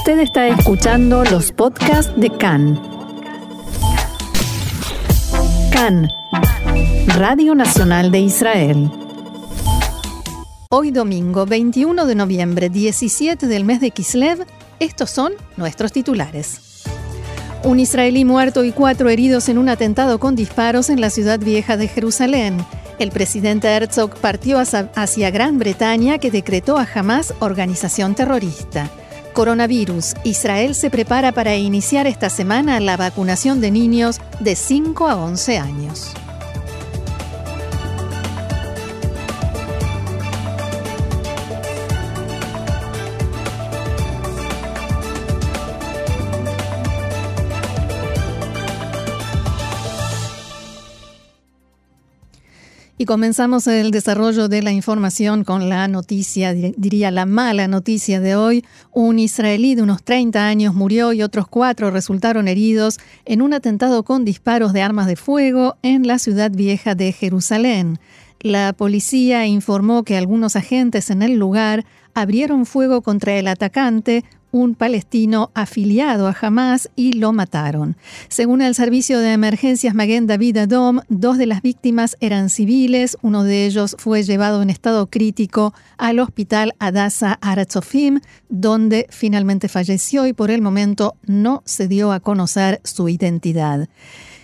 Usted está escuchando los podcasts de CAN. CAN, Radio Nacional de Israel. Hoy domingo 21 de noviembre, 17 del mes de Kislev, estos son nuestros titulares. Un israelí muerto y cuatro heridos en un atentado con disparos en la ciudad vieja de Jerusalén. El presidente Herzog partió hacia Gran Bretaña que decretó a Hamas organización terrorista. Coronavirus. Israel se prepara para iniciar esta semana la vacunación de niños de 5 a 11 años. Comenzamos el desarrollo de la información con la noticia, diría la mala noticia de hoy. Un israelí de unos 30 años murió y otros cuatro resultaron heridos en un atentado con disparos de armas de fuego en la ciudad vieja de Jerusalén. La policía informó que algunos agentes en el lugar abrieron fuego contra el atacante un palestino afiliado a Hamas y lo mataron. Según el servicio de emergencias Maguen David Adom, dos de las víctimas eran civiles, uno de ellos fue llevado en estado crítico al hospital Adasa Aratzofim, donde finalmente falleció y por el momento no se dio a conocer su identidad.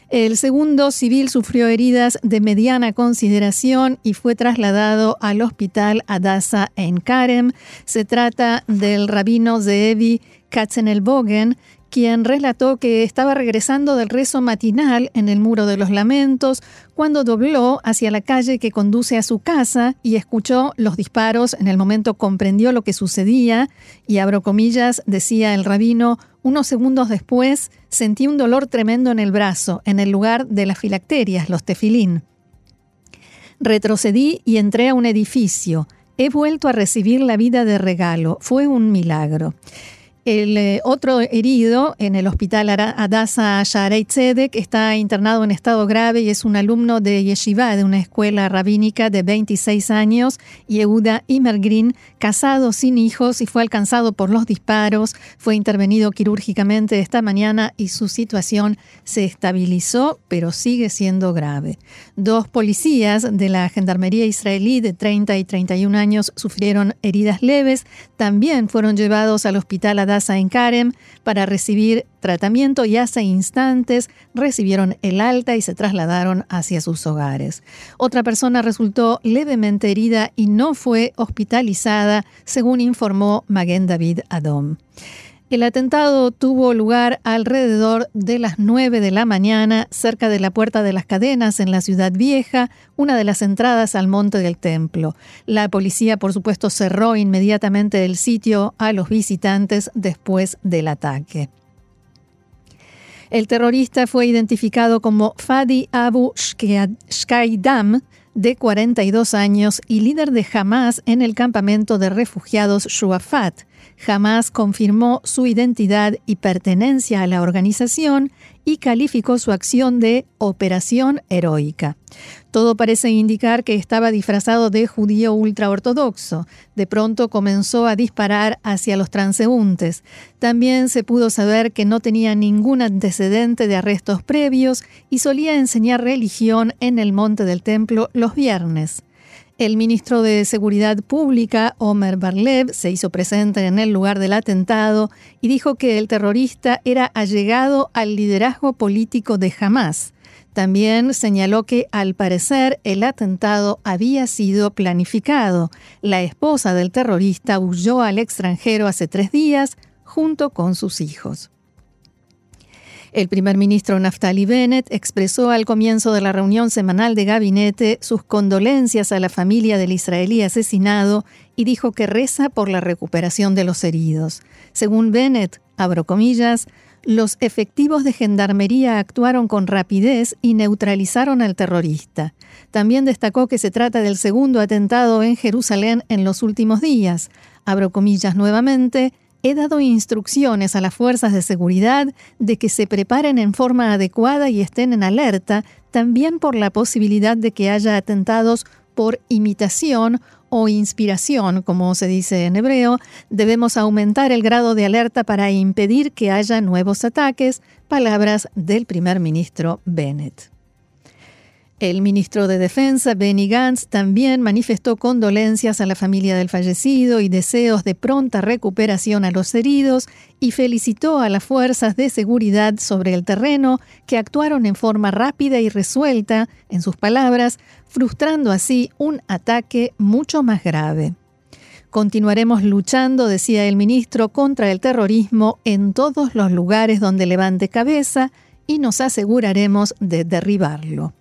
El segundo civil sufrió heridas de mediana consideración y fue trasladado al hospital Adasa en Karem. Se trata del rabino Zeevi Katzenelbogen, quien relató que estaba regresando del rezo matinal en el Muro de los Lamentos cuando dobló hacia la calle que conduce a su casa y escuchó los disparos. En el momento comprendió lo que sucedía y, abro comillas, decía el rabino, unos segundos después sentí un dolor tremendo en el brazo, en el lugar de las filacterias, los tefilín. Retrocedí y entré a un edificio. He vuelto a recibir la vida de regalo. Fue un milagro. El eh, otro herido en el hospital Adasa Sharei Tzedek está internado en estado grave y es un alumno de Yeshiva, de una escuela rabínica de 26 años, Yehuda Imergrin, casado sin hijos y fue alcanzado por los disparos. Fue intervenido quirúrgicamente esta mañana y su situación se estabilizó, pero sigue siendo grave. Dos policías de la Gendarmería israelí de 30 y 31 años sufrieron heridas leves. También fueron llevados al hospital Adasa en Karem para recibir tratamiento y hace instantes recibieron el alta y se trasladaron hacia sus hogares. Otra persona resultó levemente herida y no fue hospitalizada, según informó Maguen David Adom. El atentado tuvo lugar alrededor de las 9 de la mañana cerca de la Puerta de las Cadenas en la Ciudad Vieja, una de las entradas al Monte del Templo. La policía, por supuesto, cerró inmediatamente el sitio a los visitantes después del ataque. El terrorista fue identificado como Fadi Abu Shkaidam, de 42 años y líder de Hamas en el campamento de refugiados Shuafat jamás confirmó su identidad y pertenencia a la organización y calificó su acción de operación heroica. Todo parece indicar que estaba disfrazado de judío ultraortodoxo. De pronto comenzó a disparar hacia los transeúntes. También se pudo saber que no tenía ningún antecedente de arrestos previos y solía enseñar religión en el monte del templo los viernes. El ministro de Seguridad Pública, Omer Barlev, se hizo presente en el lugar del atentado y dijo que el terrorista era allegado al liderazgo político de Hamas. También señaló que, al parecer, el atentado había sido planificado. La esposa del terrorista huyó al extranjero hace tres días junto con sus hijos. El primer ministro Naftali Bennett expresó al comienzo de la reunión semanal de gabinete sus condolencias a la familia del israelí asesinado y dijo que reza por la recuperación de los heridos. Según Bennett, abro comillas, los efectivos de gendarmería actuaron con rapidez y neutralizaron al terrorista. También destacó que se trata del segundo atentado en Jerusalén en los últimos días. Abro comillas nuevamente, he dado instrucciones a las fuerzas de seguridad de que se preparen en forma adecuada y estén en alerta, también por la posibilidad de que haya atentados por imitación o inspiración, como se dice en hebreo, debemos aumentar el grado de alerta para impedir que haya nuevos ataques, palabras del primer ministro Bennett. El ministro de Defensa, Benny Gantz, también manifestó condolencias a la familia del fallecido y deseos de pronta recuperación a los heridos y felicitó a las fuerzas de seguridad sobre el terreno que actuaron en forma rápida y resuelta, en sus palabras, frustrando así un ataque mucho más grave. Continuaremos luchando, decía el ministro, contra el terrorismo en todos los lugares donde levante cabeza y nos aseguraremos de derribarlo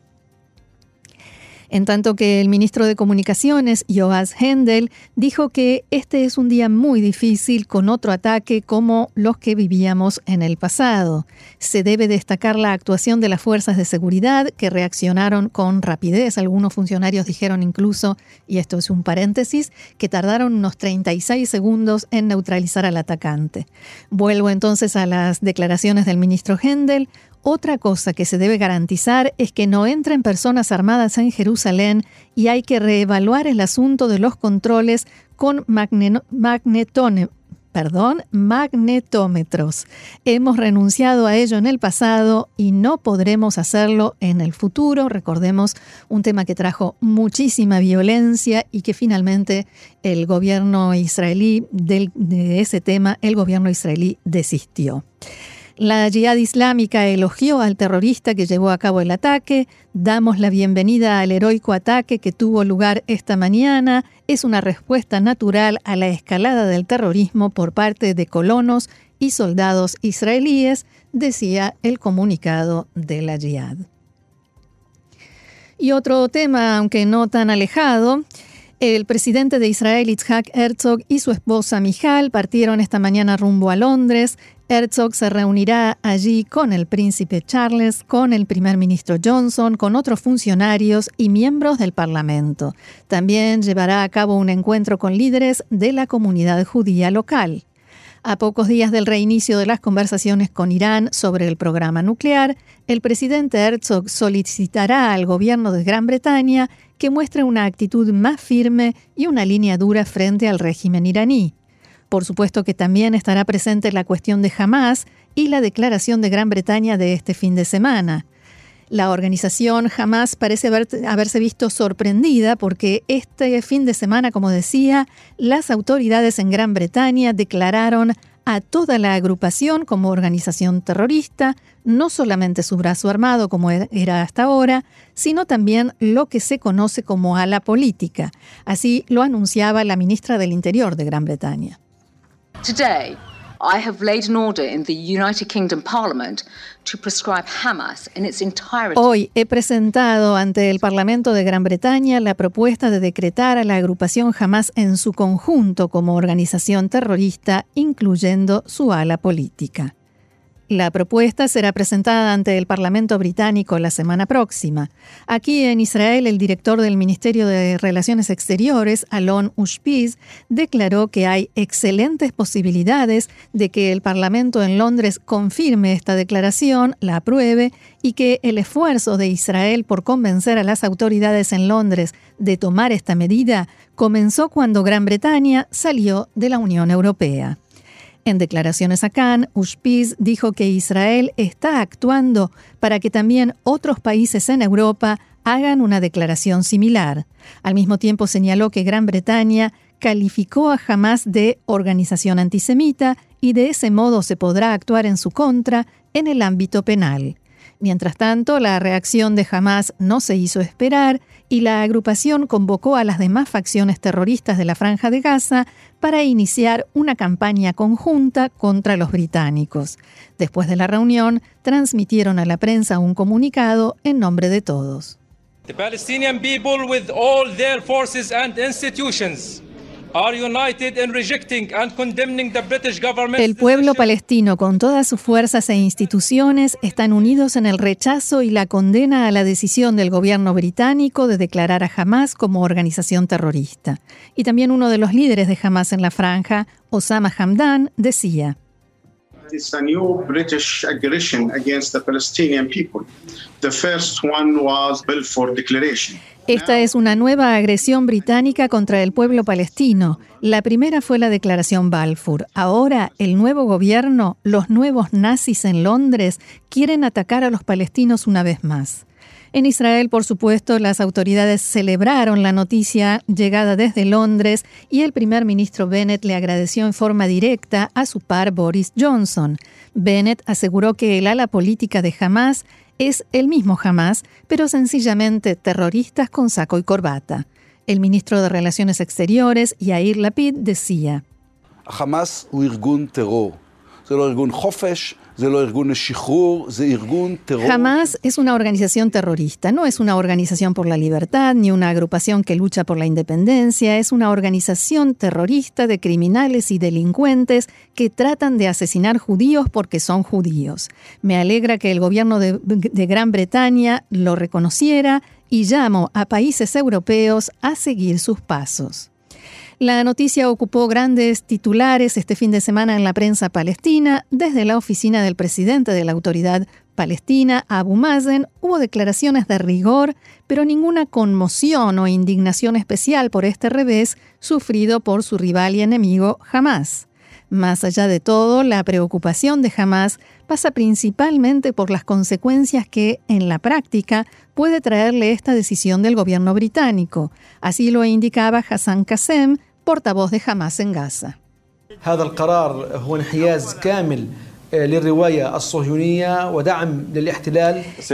en tanto que el ministro de Comunicaciones, Joas Hendel, dijo que este es un día muy difícil con otro ataque como los que vivíamos en el pasado. Se debe destacar la actuación de las fuerzas de seguridad que reaccionaron con rapidez. Algunos funcionarios dijeron incluso, y esto es un paréntesis, que tardaron unos 36 segundos en neutralizar al atacante. Vuelvo entonces a las declaraciones del ministro Hendel. Otra cosa que se debe garantizar es que no entren personas armadas en Jerusalén y hay que reevaluar el asunto de los controles con perdón, magnetómetros. Hemos renunciado a ello en el pasado y no podremos hacerlo en el futuro. Recordemos un tema que trajo muchísima violencia y que finalmente el gobierno israelí de ese tema, el gobierno israelí desistió. La Jihad Islámica elogió al terrorista que llevó a cabo el ataque. Damos la bienvenida al heroico ataque que tuvo lugar esta mañana. Es una respuesta natural a la escalada del terrorismo por parte de colonos y soldados israelíes, decía el comunicado de la Jihad. Y otro tema, aunque no tan alejado, el presidente de Israel, Itzhak Herzog, y su esposa Mijal partieron esta mañana rumbo a Londres. Herzog se reunirá allí con el príncipe Charles, con el primer ministro Johnson, con otros funcionarios y miembros del Parlamento. También llevará a cabo un encuentro con líderes de la comunidad judía local. A pocos días del reinicio de las conversaciones con Irán sobre el programa nuclear, el presidente Herzog solicitará al gobierno de Gran Bretaña que muestre una actitud más firme y una línea dura frente al régimen iraní. Por supuesto que también estará presente la cuestión de Hamas y la declaración de Gran Bretaña de este fin de semana. La organización Hamas parece haberse visto sorprendida porque este fin de semana, como decía, las autoridades en Gran Bretaña declararon a toda la agrupación como organización terrorista, no solamente su brazo armado como e-, era hasta ahora, sino también lo que se conoce como ala política. Así lo anunciaba la ministra del Interior de Gran Bretaña. Today, I have laid an order in the United Kingdom Parliament to prescribe Hamas in its entirety. Hoy he presentado ante el Parlamento de Gran Bretaña la propuesta de decretar a la agrupación Hamas en su conjunto como organización terrorista, incluyendo su ala política. La propuesta será presentada ante el Parlamento británico la semana próxima. Aquí en Israel, el director del Ministerio de Relaciones Exteriores, Alon Ushpiz, declaró que hay excelentes posibilidades de que el Parlamento en Londres confirme esta declaración, la apruebe y que el esfuerzo de Israel por convencer a las autoridades en Londres de tomar esta medida comenzó cuando Gran Bretaña salió de la Unión Europea. En declaraciones a Cannes, Ushpiz dijo que Israel está actuando para que también otros países en Europa hagan una declaración similar. Al mismo tiempo señaló que Gran Bretaña calificó a Hamas de organización antisemita y de ese modo se podrá actuar en su contra en el ámbito penal. Mientras tanto, la reacción de Hamas no se hizo esperar y la agrupación convocó a las demás facciones terroristas de la Franja de Gaza para iniciar una campaña conjunta contra los británicos. Después de la reunión, transmitieron a la prensa un comunicado en nombre de todos. The Palestinian people with all their forces and institutions el pueblo palestino, con todas sus fuerzas e instituciones, están unidos en el rechazo y la condena a la decisión del gobierno británico de declarar a Hamas como organización terrorista. Y también uno de los líderes de Hamas en la franja, Osama Hamdan, decía. British aggression against the Palestinian people. The first one was Balfour Declaration. Esta es una nueva agresión británica contra el pueblo palestino. La primera fue la declaración Balfour. Ahora el nuevo gobierno, los nuevos nazis en Londres, quieren atacar a los palestinos una vez más. En Israel, por supuesto, las autoridades celebraron la noticia llegada desde Londres y el primer ministro Bennett le agradeció en forma directa a su par Boris Johnson. Bennett aseguró que el ala política de Hamas es el mismo Hamas, pero sencillamente terroristas con saco y corbata. El ministro de Relaciones Exteriores, Yair Lapid, decía: Hamas Hamas es una organización terrorista, no es una organización por la libertad ni una agrupación que lucha por la independencia, es una organización terrorista de criminales y delincuentes que tratan de asesinar judíos porque son judíos. Me alegra que el gobierno de, de Gran Bretaña lo reconociera y llamo a países europeos a seguir sus pasos. La noticia ocupó grandes titulares este fin de semana en la prensa palestina. Desde la oficina del presidente de la autoridad palestina, Abu Mazen, hubo declaraciones de rigor, pero ninguna conmoción o indignación especial por este revés sufrido por su rival y enemigo Hamas. Más allá de todo, la preocupación de Hamas pasa principalmente por las consecuencias que, en la práctica, puede traerle esta decisión del gobierno británico. Así lo indicaba Hassan Qasem, portavoz de Hamas en Gaza.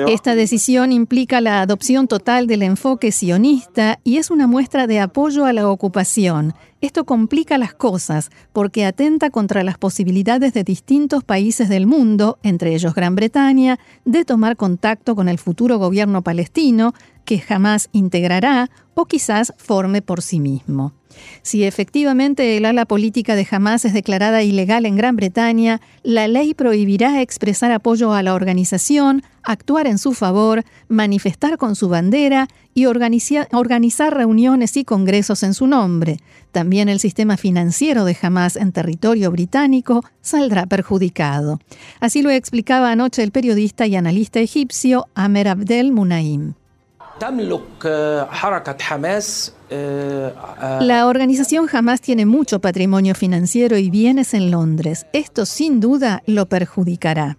Esta decisión implica la adopción total del enfoque sionista y es una muestra de apoyo a la ocupación. Esto complica las cosas porque atenta contra las posibilidades de distintos países del mundo, entre ellos Gran Bretaña, de tomar contacto con el futuro gobierno palestino, que jamás integrará o quizás forme por sí mismo. Si efectivamente el ala política de Hamas es declarada ilegal en Gran Bretaña, la ley prohibirá expresar apoyo a la organización, actuar en su favor, manifestar con su bandera y organizar reuniones y congresos en su nombre. También el sistema financiero de Hamas en territorio británico saldrá perjudicado. Así lo explicaba anoche el periodista y analista egipcio Amer Abdel Munaim. La organización Hamas tiene mucho patrimonio financiero y bienes en Londres. Esto sin duda lo perjudicará.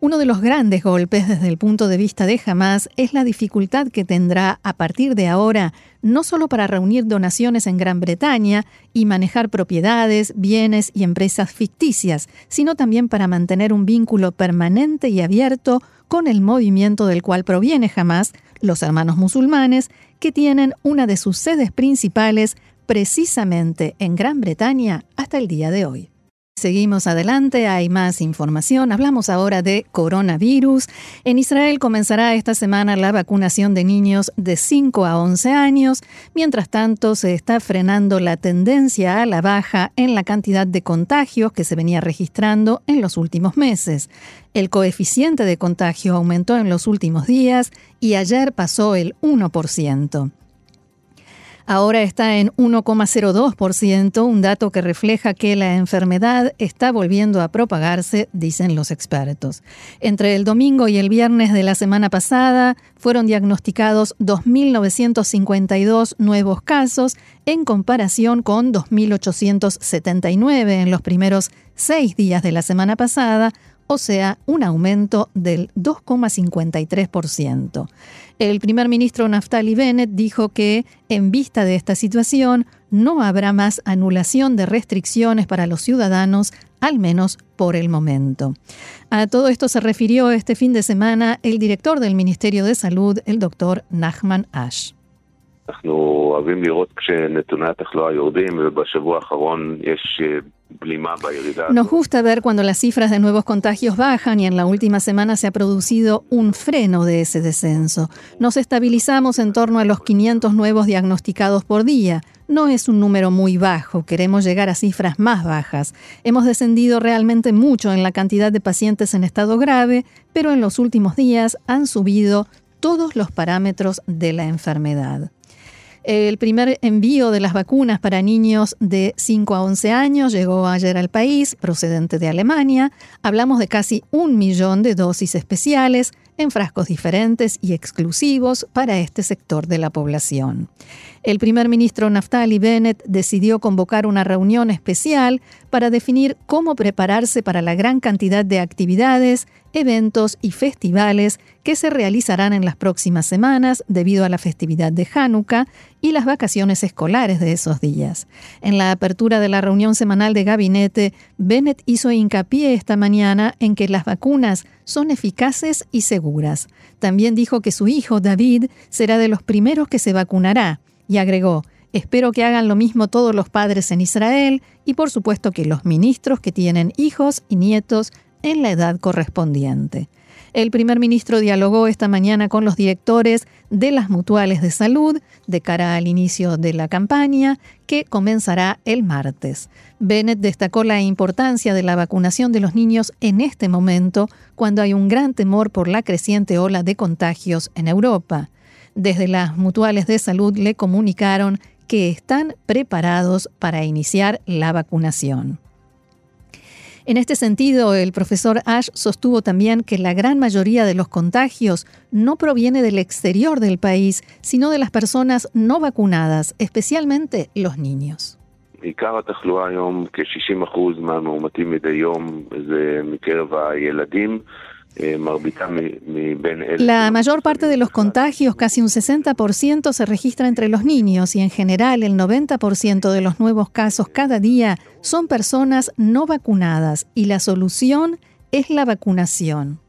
Uno de los grandes golpes desde el punto de vista de Hamas es la dificultad que tendrá a partir de ahora no solo para reunir donaciones en Gran Bretaña y manejar propiedades, bienes y empresas ficticias, sino también para mantener un vínculo permanente y abierto con el movimiento del cual proviene Hamas, los hermanos musulmanes, que tienen una de sus sedes principales precisamente en Gran Bretaña hasta el día de hoy. Seguimos adelante, hay más información. Hablamos ahora de coronavirus. En Israel comenzará esta semana la vacunación de niños de 5 a 11 años. Mientras tanto, se está frenando la tendencia a la baja en la cantidad de contagios que se venía registrando en los últimos meses. El coeficiente de contagio aumentó en los últimos días y ayer pasó el 1% ahora está en 1,02%, un dato que refleja que la enfermedad está volviendo a propagarse, dicen los expertos. Entre el domingo y el viernes de la semana pasada fueron diagnosticados 2.952 nuevos casos en comparación con 2.879 en los primeros seis días de la semana pasada, o sea, un aumento del 2,53%. El primer ministro Naftali Bennett dijo que, en vista de esta situación, no habrá más anulación de restricciones para los ciudadanos, al menos por el momento. A todo esto se refirió este fin de semana el director del Ministerio de Salud, el doctor Nachman Ash. Nos gusta ver cuando las cifras de nuevos contagios bajan y en la última semana se ha producido un freno de ese descenso. Nos estabilizamos en torno a los 500 nuevos diagnosticados por día. No es un número muy bajo, queremos llegar a cifras más bajas. Hemos descendido realmente mucho en la cantidad de pacientes en estado grave, pero en los últimos días han subido todos los parámetros de la enfermedad. El primer envío de las vacunas para niños de 5 a 11 años llegó ayer al país, procedente de Alemania. Hablamos de casi un millón de dosis especiales. en frascos diferentes y exclusivos para este sector de la población. El primer ministro Naftali Bennett decidió convocar una reunión especial para definir cómo prepararse para la gran cantidad de actividades, eventos y festivales que se realizarán en las próximas semanas debido a la festividad de Hanukkah y las vacaciones escolares de esos días. En la apertura de la reunión semanal de gabinete, Bennett hizo hincapié esta mañana en que las vacunas son eficaces y seguras. También dijo que su hijo David será de los primeros que se vacunará y agregó, espero que hagan lo mismo todos los padres en Israel y por supuesto que los ministros que tienen hijos y nietos en la edad correspondiente. El primer ministro dialogó esta mañana con los directores de las mutuales de salud de cara al inicio de la campaña que comenzará el martes. Bennett destacó la importancia de la vacunación de los niños en este momento cuando hay un gran temor por la creciente ola de contagios en Europa. Desde las mutuales de salud le comunicaron que están preparados para iniciar la vacunación. En este sentido, el profesor Ash sostuvo también que la gran mayoría de los contagios no proviene del exterior del país, sino de las personas no vacunadas, especialmente los niños. La mayor parte de los contagios, casi un 60%, se registra entre los niños y en general el 90% de los nuevos casos cada día son personas no vacunadas y la solución es la vacunación.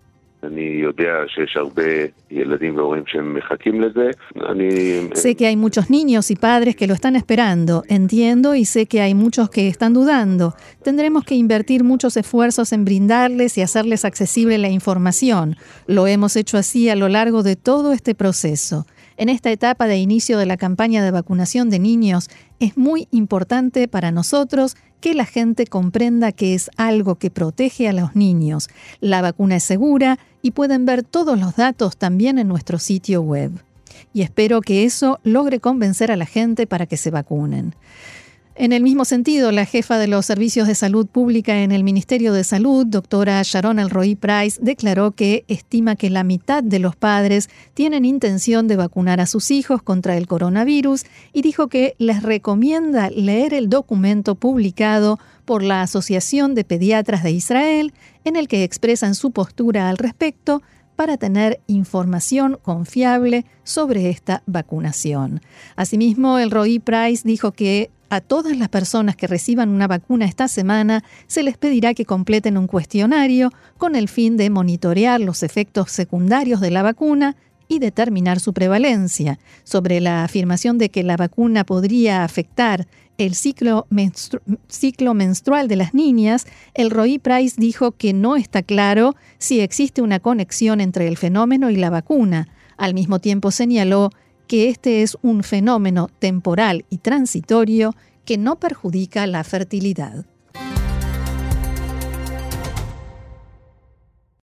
Sé que hay muchos niños y padres que lo están esperando, entiendo y sé que hay muchos que están dudando. Tendremos que invertir muchos esfuerzos en brindarles y hacerles accesible la información. Lo hemos hecho así a lo largo de todo este proceso. En esta etapa de inicio de la campaña de vacunación de niños, es muy importante para nosotros que la gente comprenda que es algo que protege a los niños. La vacuna es segura y pueden ver todos los datos también en nuestro sitio web. Y espero que eso logre convencer a la gente para que se vacunen. En el mismo sentido, la jefa de los servicios de salud pública en el Ministerio de Salud, doctora Sharon Elroy Price, declaró que estima que la mitad de los padres tienen intención de vacunar a sus hijos contra el coronavirus y dijo que les recomienda leer el documento publicado por la Asociación de Pediatras de Israel, en el que expresan su postura al respecto para tener información confiable sobre esta vacunación. Asimismo, el Roy Price dijo que a todas las personas que reciban una vacuna esta semana se les pedirá que completen un cuestionario con el fin de monitorear los efectos secundarios de la vacuna y determinar su prevalencia. Sobre la afirmación de que la vacuna podría afectar el ciclo, menstrual de las niñas, el Roy Price dijo que no está claro si existe una conexión entre el fenómeno y la vacuna. Al mismo tiempo señaló que este es un fenómeno temporal y transitorio que no perjudica la fertilidad.